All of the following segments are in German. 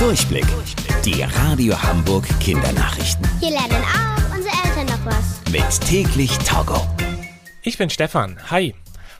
Durchblick. Die Radio Hamburg Kindernachrichten. Hier lernen auch unsere Eltern noch was. Mit täglich Togo. Ich bin Stefan. Hi.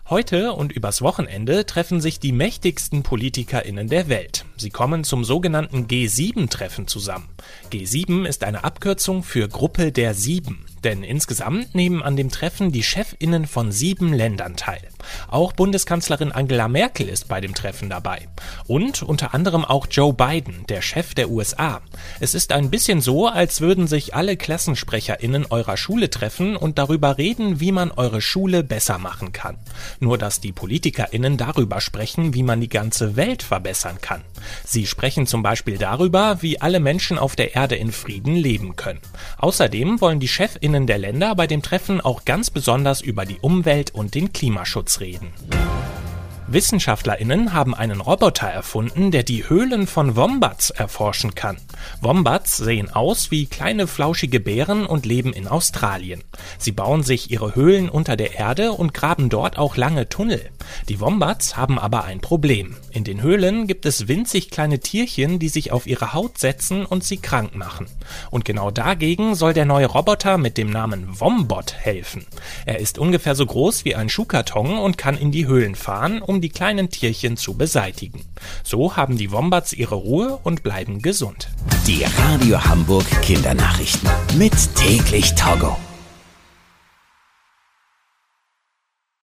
Heute und übers Wochenende treffen sich die mächtigsten PolitikerInnen der Welt. Sie kommen zum sogenannten G7-Treffen zusammen. G7 ist eine Abkürzung für Gruppe der Sieben. Denn insgesamt nehmen an dem Treffen die Chefinnen von sieben Ländern teil. Auch Bundeskanzlerin Angela Merkel ist bei dem Treffen dabei. Und unter anderem auch Joe Biden, der Chef der USA. Es ist ein bisschen so, als würden sich alle Klassensprecherinnen eurer Schule treffen und darüber reden, wie man eure Schule besser machen kann. Nur dass die Politikerinnen darüber sprechen, wie man die ganze Welt verbessern kann. Sie sprechen zum Beispiel darüber, wie alle Menschen auf der Erde in Frieden leben können. Außerdem wollen die Chefinnen der Länder bei dem Treffen auch ganz besonders über die Umwelt und den Klimaschutz reden. WissenschaftlerInnen haben einen Roboter erfunden, der die Höhlen von Wombats erforschen kann. Wombats sehen aus wie kleine flauschige Bären und leben in Australien. Sie bauen sich ihre Höhlen unter der Erde und graben dort auch lange Tunnel. Die Wombats haben aber ein Problem. In den Höhlen gibt es winzig kleine Tierchen, die sich auf ihre Haut setzen und sie krank machen. Und genau dagegen soll der neue Roboter mit dem Namen Wombot helfen. Er ist ungefähr so groß wie ein Schuhkarton und kann in die Höhlen fahren, um die kleinen Tierchen zu beseitigen. So haben die Wombats ihre Ruhe und bleiben gesund. Die Radio Hamburg Kindernachrichten. Mit täglich Togo.